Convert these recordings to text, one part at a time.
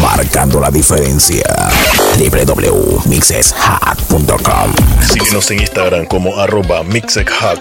Marcando la diferencia. www.mixeshack.com Síguenos en Instagram como arroba mixeshack.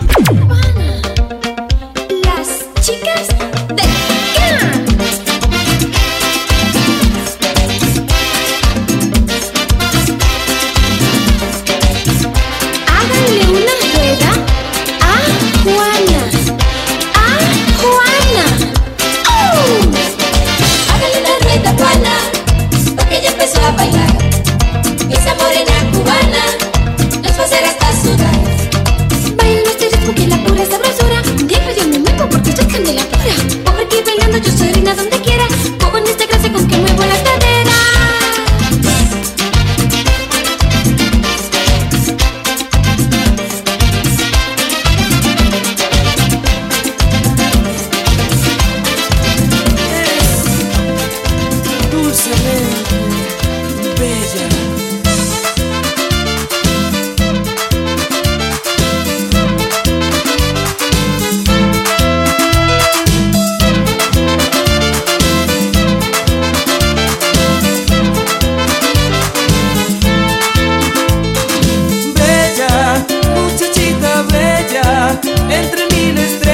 miles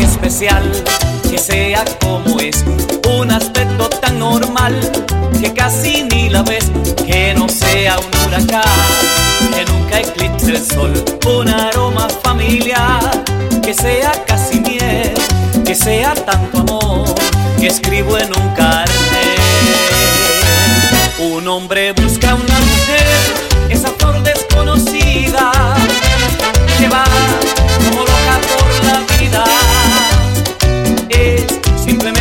Especial que sea como es, un aspecto tan normal que casi ni la ves, que no sea un huracán, que nunca eclipse el sol, un aroma familiar que sea casi miel, que sea tanto amor que escribo en un carnet. Un hombre busca una mujer, esa flor desconocida llevar como loca por la vida. Es simplemente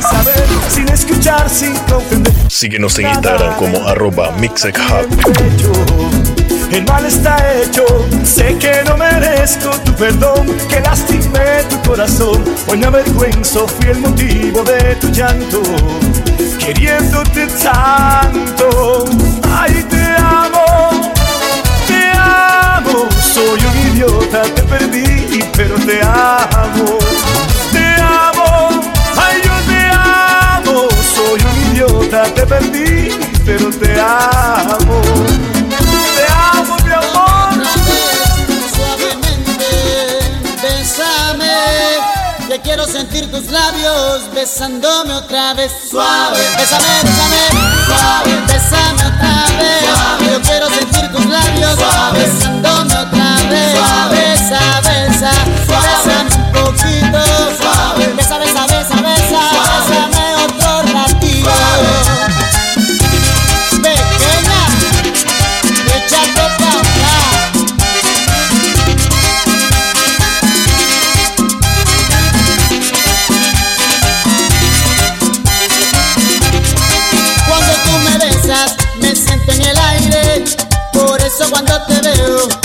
saber, sin escuchar, sin comprender. Síguenos en Instagram como arroba. El mal está hecho, sé que no merezco tu perdón, que lastimé tu corazón. Hoy me avergüenzo, fui el motivo de tu llanto, queriéndote tanto. Ay, te amo, te amo, soy un idiota, te perdí, pero te amo. Te amo, ay, yo te amo, soy un idiota, te perdí, pero te amo. Te amo, mi amor. Suavemente, bésame. Que quiero sentir tus labios besándome otra vez. Suave, bésame, bésame. Suave, bésame otra vez. Yo quiero sentir tus labios besándome otra vez. Besa, besa, bésame un poquito. Besa, besa, besa, besa. Cuando te veo,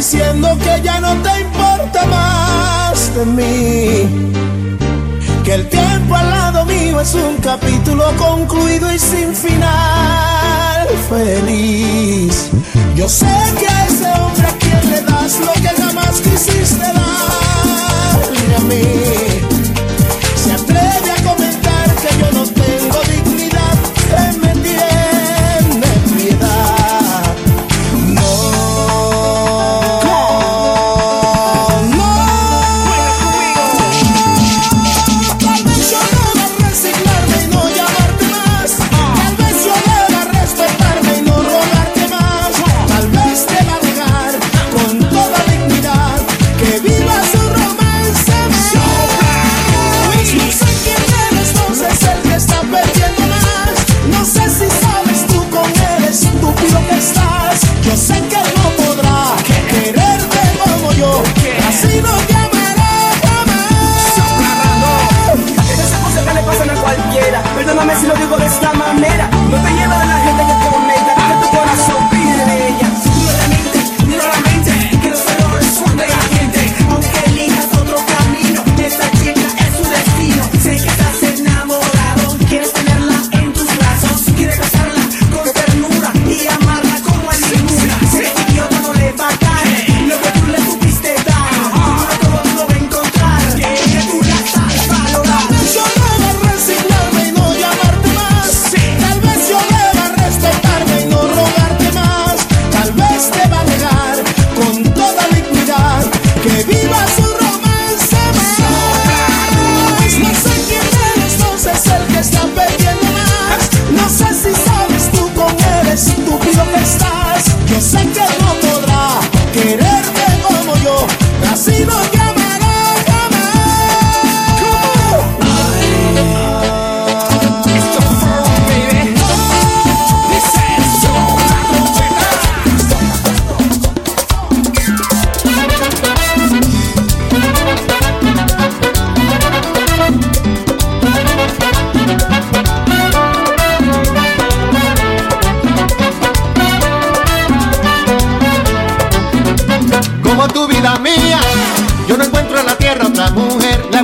diciendo que ya no te importa más de mí. Que el tiempo al lado mío es un capítulo concluido y sin final feliz. Yo sé que a ese hombre a quien le das lo que jamás quisiste darle a mí.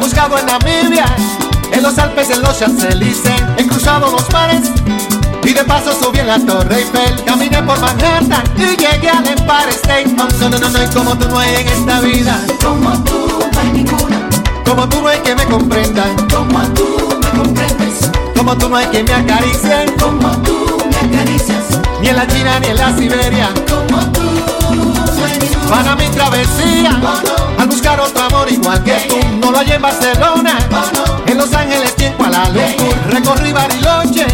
Buscado en Namibia, en los Alpes, en los Champs-Élysées. He cruzado los mares y de paso subí en la Torre Eiffel. Caminé por Manhattan y llegué al Empire State. Oh, no, no, no, no, y como tú no hay en esta vida. Como tú no hay ninguna. Como tú no hay que me comprendan. Como tú me comprendes. Como tú no hay que me acaricien. Como tú me acaricias. Ni en la China ni en la Siberia. Como tú para mi travesía buscar otro amor igual que tú. No lo hallé en Barcelona en Los Ángeles y en Kuala Lumpur recorrí Bariloche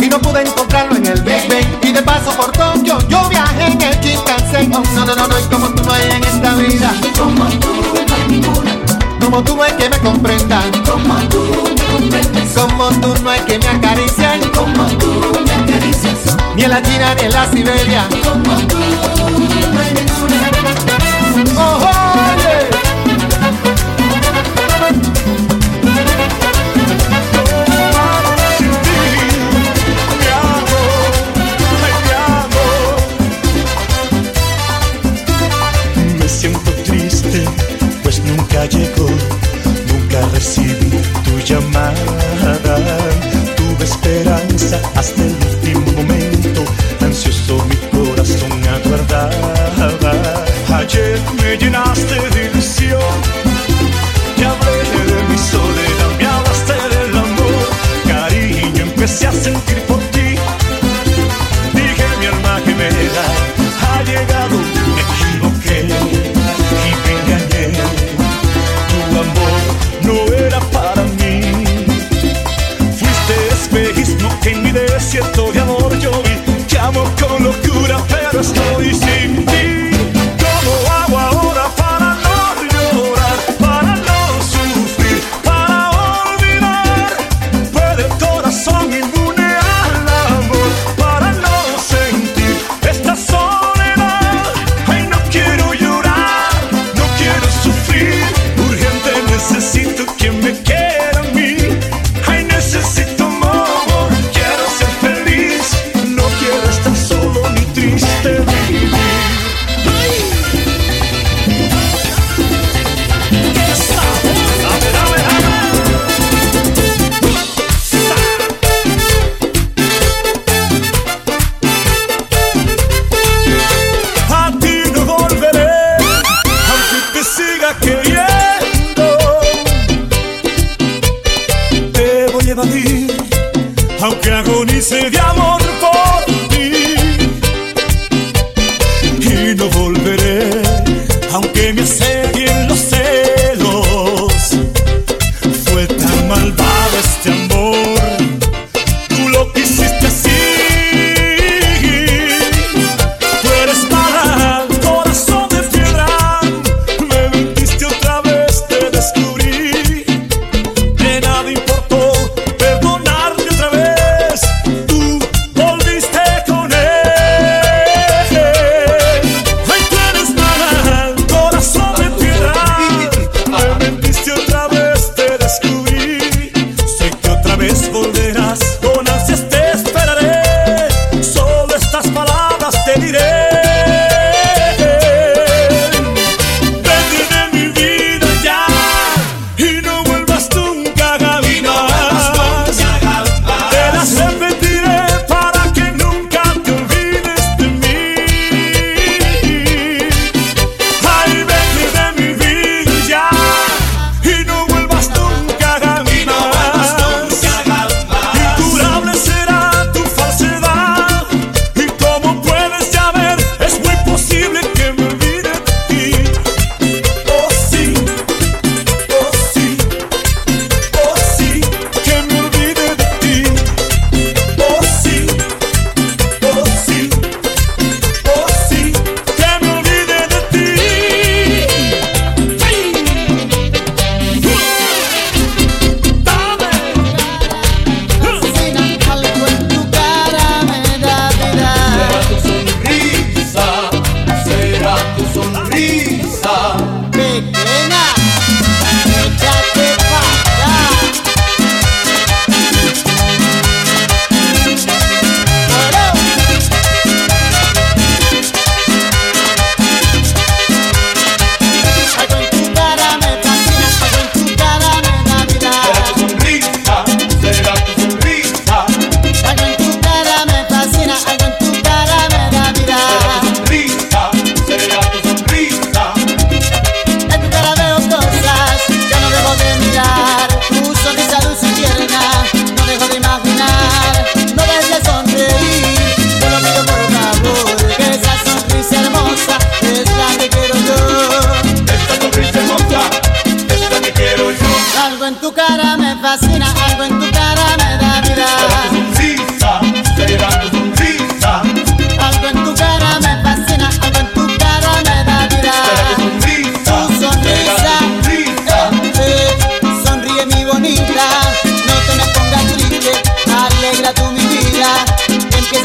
y no pude encontrarlo en el Big Ben y de paso por Tokio yo viajé en el Shinkansen. Oh, no no no no como tú no hay en esta vida como tú no hay ninguna como tú no hay que me comprendan como tú me comprendes como tú no hay que me acaricien como tú me acaricias ni en la China ni en la Siberia. como tú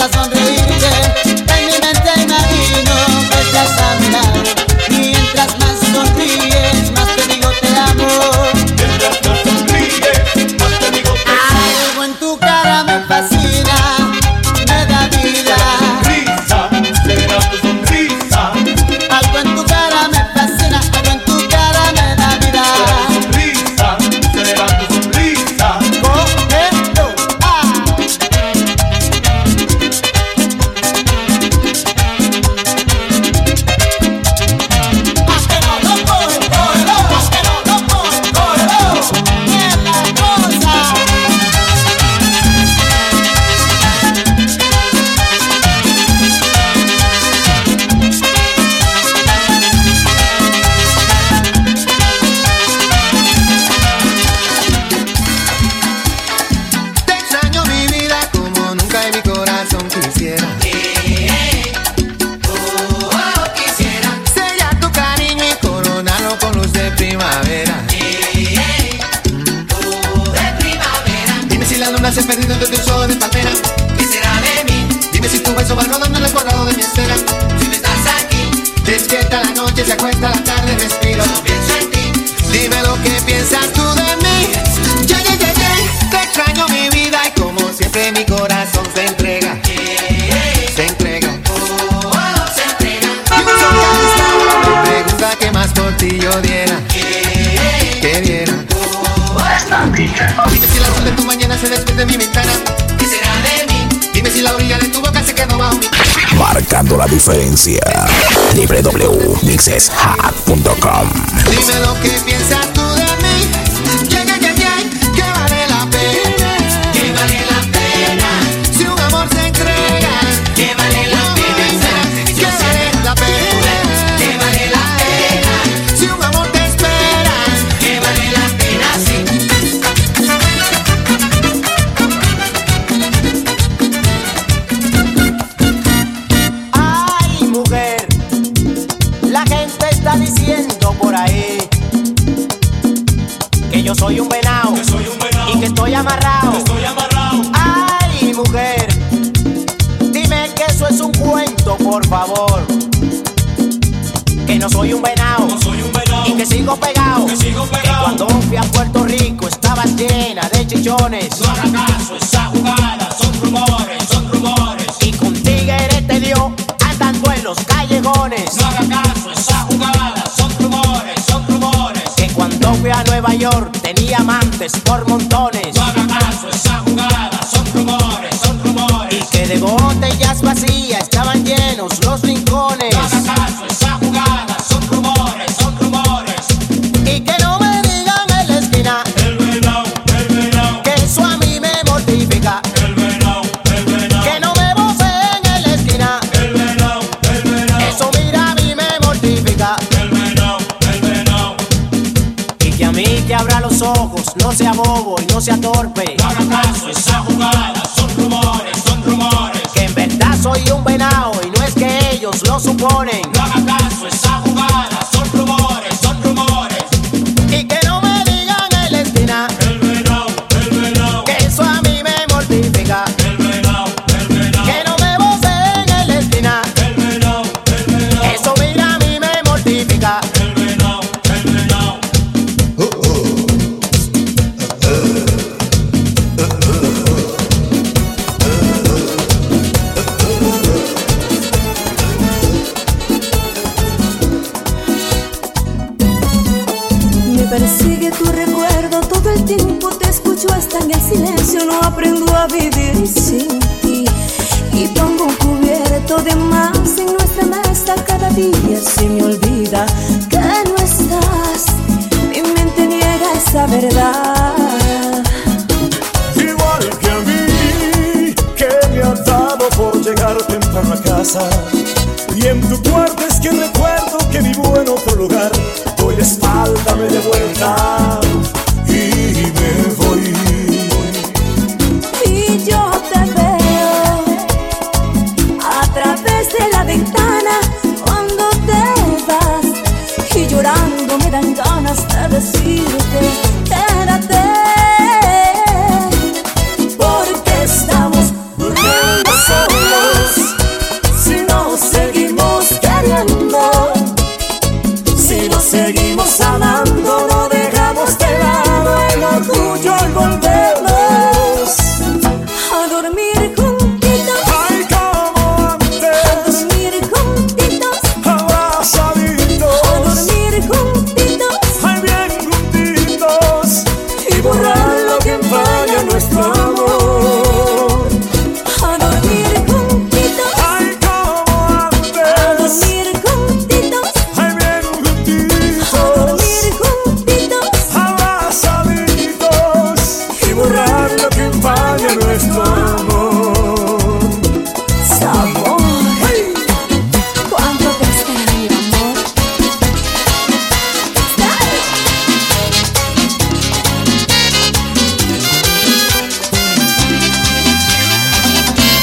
las sonreír se despide mi ventana. ¿Qué será de mí? Dime si la orilla de tu boca se quedó bajo mi. Marcando la diferencia. www.mixeshack.com Dime lo que piensas tú. llevarte para casa. Y en tu cuarto es que recuerdo que vivo en otro lugar. Doy la espalda, me de vuelta y me voy. Y yo te veo a través de la ventana cuando te vas. Y llorando me dan ganas de decirte.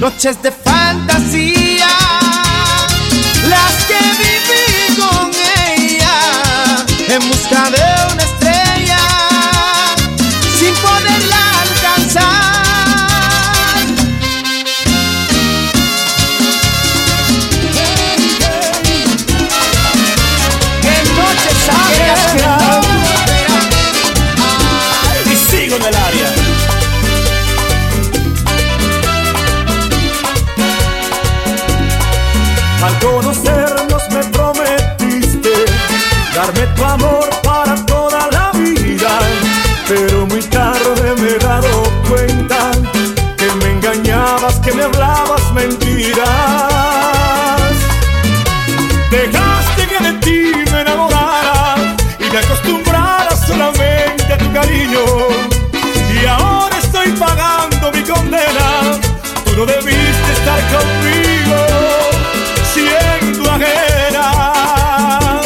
noches de fantasía, las que viví con ella en busca de Debiste estar conmigo siendo ajena.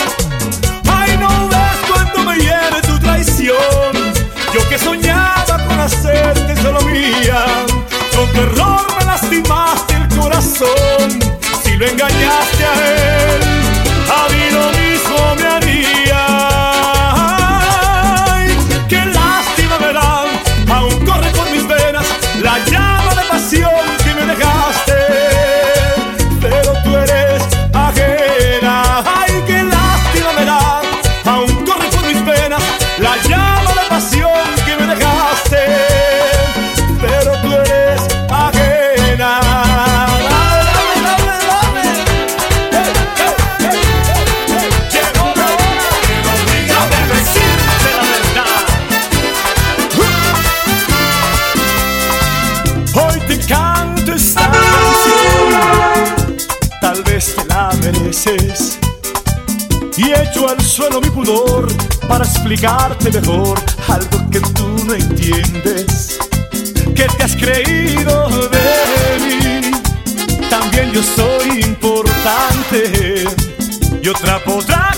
Ay, no ves cuando me hiere tu traición. Yo que soñaba con hacerte solo mía. Con terror me lastimaste el corazón. Si lo engañé para explicarte mejor algo que tú no entiendes. que te has creído de mí? También yo soy importante y otra podrá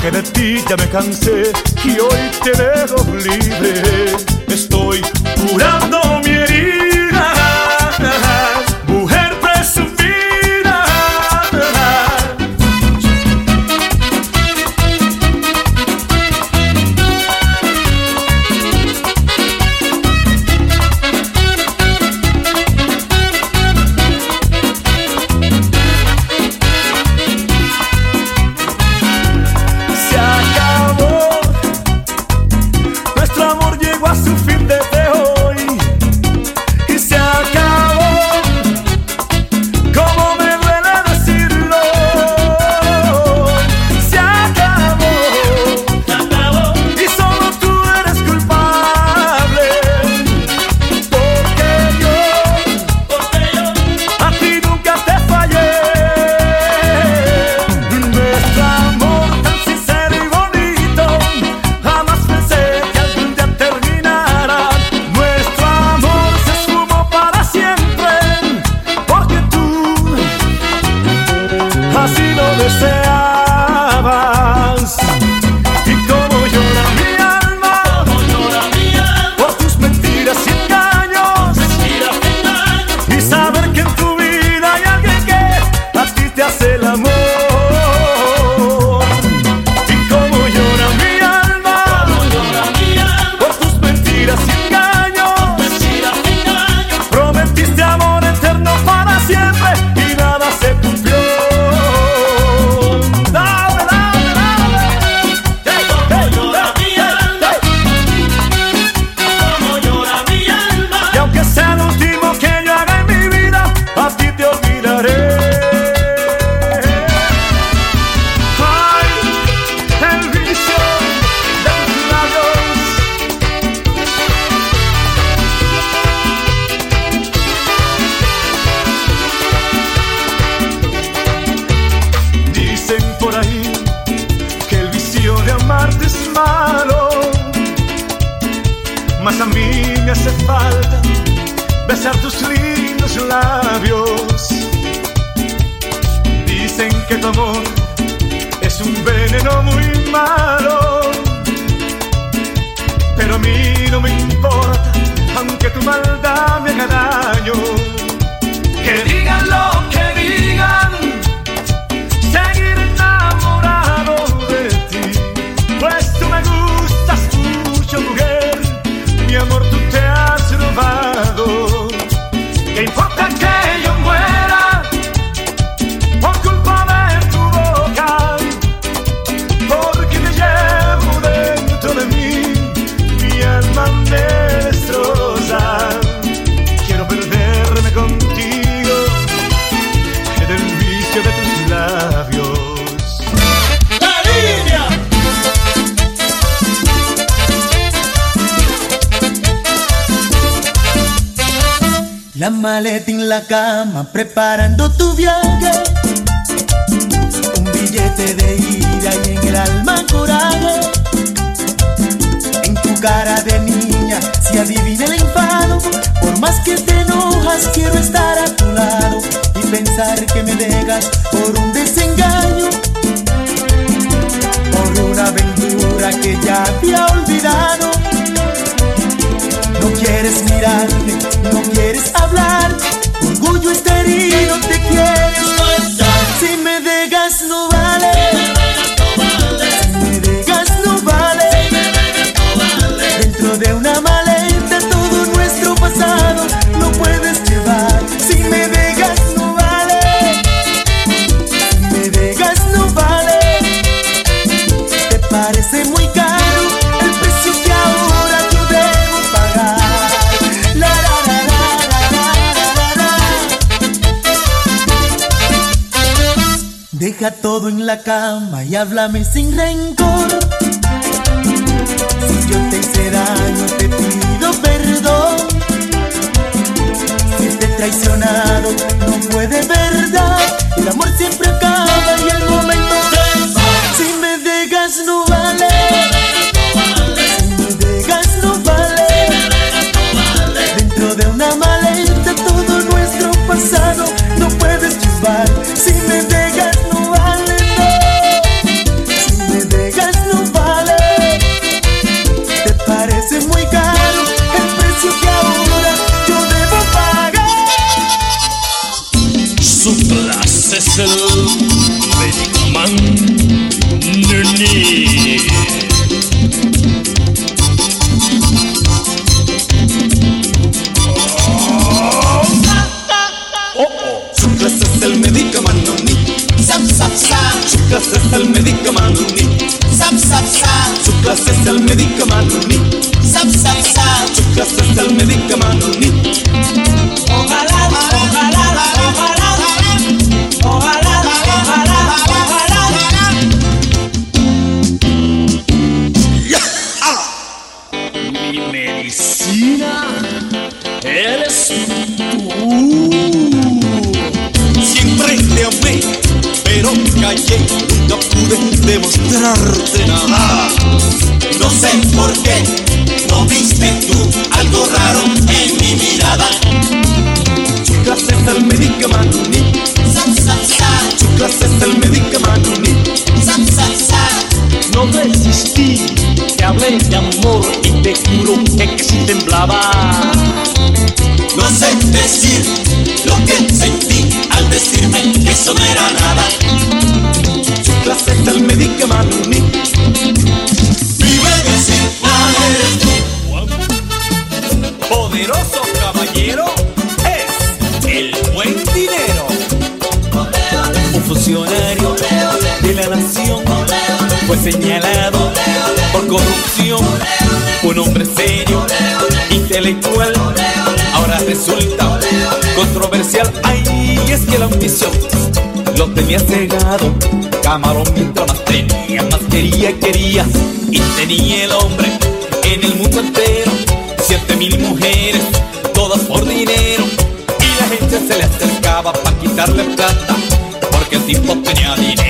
que de ti ya me cansé y hoy te dejo libre. Estoy jurando la cama preparando tu viaje. Un billete de ida y en el alma coraje. En tu cara de niña si adivina el enfado. Por más que te enojas quiero estar a tu lado y pensar que me dejas por un desengaño. Por una aventura que ya había olvidado. No quieres mirarme, no quieres hablar orgullo está herido, la cama y háblame sin rencor. Si yo te hice daño, te pido perdón. Si te he traicionado, no puede verdad. El amor siempre acaba. al médico mano No sé por me has cegado, camarón mientras más tenía, más quería y quería. Y tenía el hombre en el mundo entero, siete mil mujeres, todas por dinero. Y la gente se le acercaba para quitarle plata, porque el tipo tenía dinero.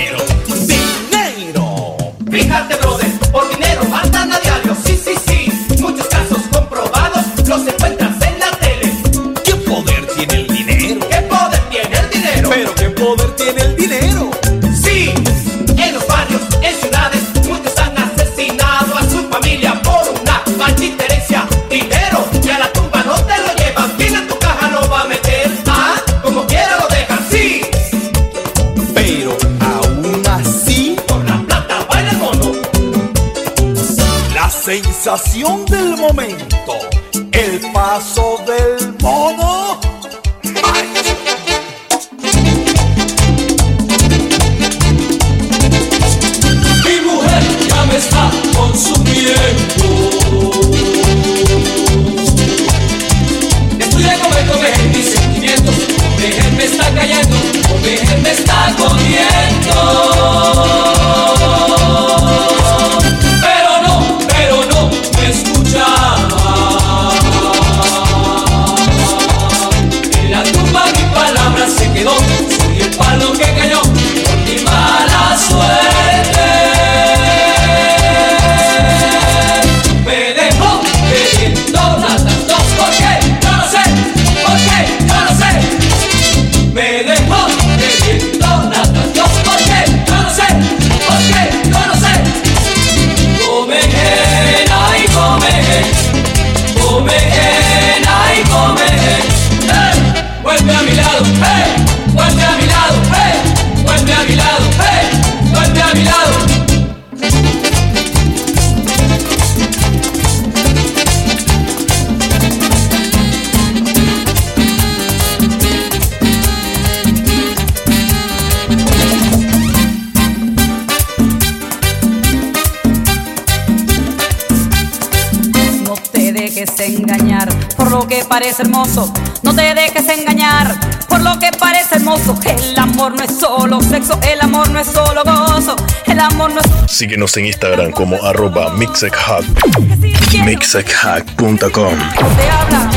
parece hermoso. No te dejes engañar por lo que parece hermoso. El amor no es solo sexo, el amor no es solo gozo. El amor no es. Síguenos en Instagram como arroba mixexhack. Mixexhack.com. Te habla,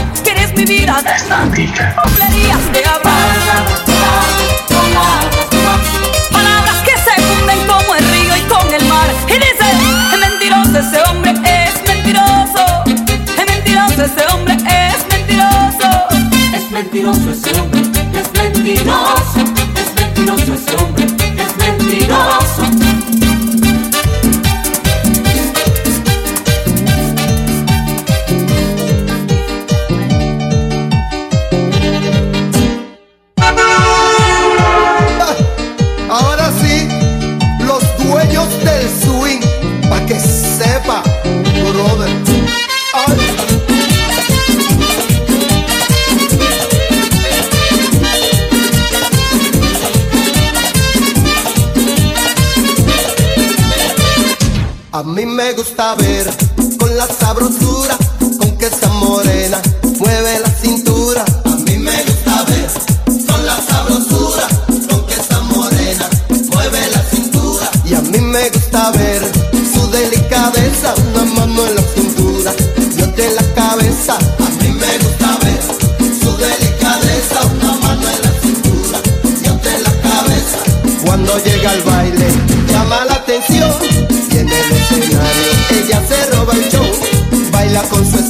mi vida. Palabras que se funden como el río y con el mar. Y mentiroso deseo. Es mentiroso ese hombre, es mentiroso, es mentiroso ese hombre, es mentiroso. Ah, ahora sí, los dueños del me gusta ver con la sabrosura, con que está morena, mueve la cintura. A mí me gusta ver con la sabrosura, con que está morena, mueve la cintura. Y a mí me gusta ver su delicadeza, una mano en la cintura y otra en la cabeza. A mí me gusta ver su delicadeza, una mano en la cintura y otra en la cabeza. Cuando llega al baile la cosa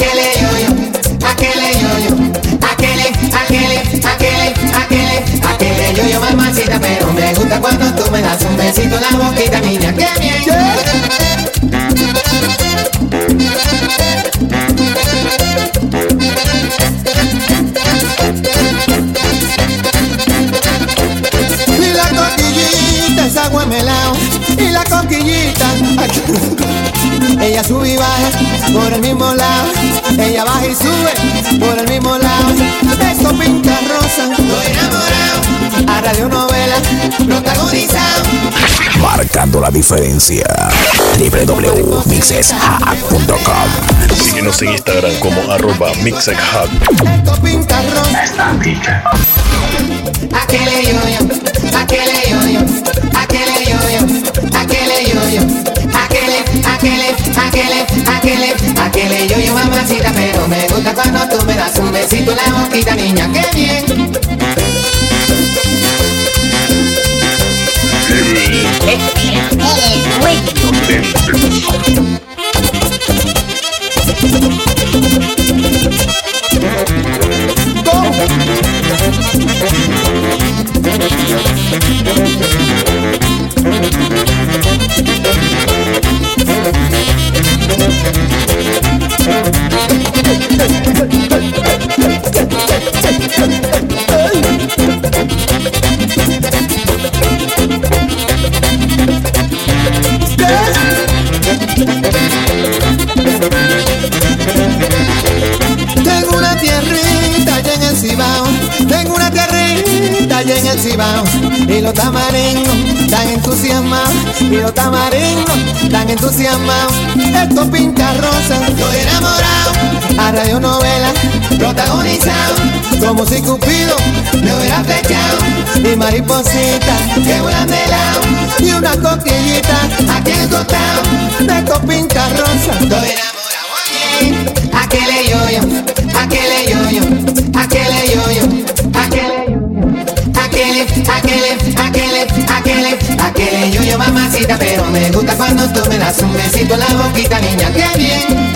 aquele yo-yo aquele yo-yo aquele, aquele, aquele, aquele, aquele yo-yo mamacita, pero me gusta cuando tú me das un besito en la boquita, niña, qué bien. Y la coquillita es agua melao y la coquillita ella sube y baja por el mismo lado ella baja y sube por el mismo lado. Esto pinta rosa estoy enamorado. A radionovela protagonizado. Marcando la diferencia. www.mixeshack.com Síguenos en Instagram como arroba mixedhack. esto pinta rosa aquele yo-yo aquele yo-yo aquele yo-yo aquele yo-yo aquele, aquele, aquele, aquele, pero me gusta cuando tú me das un besito en la boquita, niña, qué bien. Entusiasmados, esto pinta rosa, estoy enamorado, a radionovela protagonizado, como si Cupido me hubiera flechado, y mariposita que vuelan de lado, y una coquillita aquí en costado, esto pinta rosa, estoy enamorado, oye, aquele yo-yo, aquele yo-yo, aquele yo-yo, aquele pero me gusta cuando tú me das un besito en la boquita, niña, qué bien.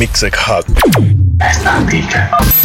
Síguenos en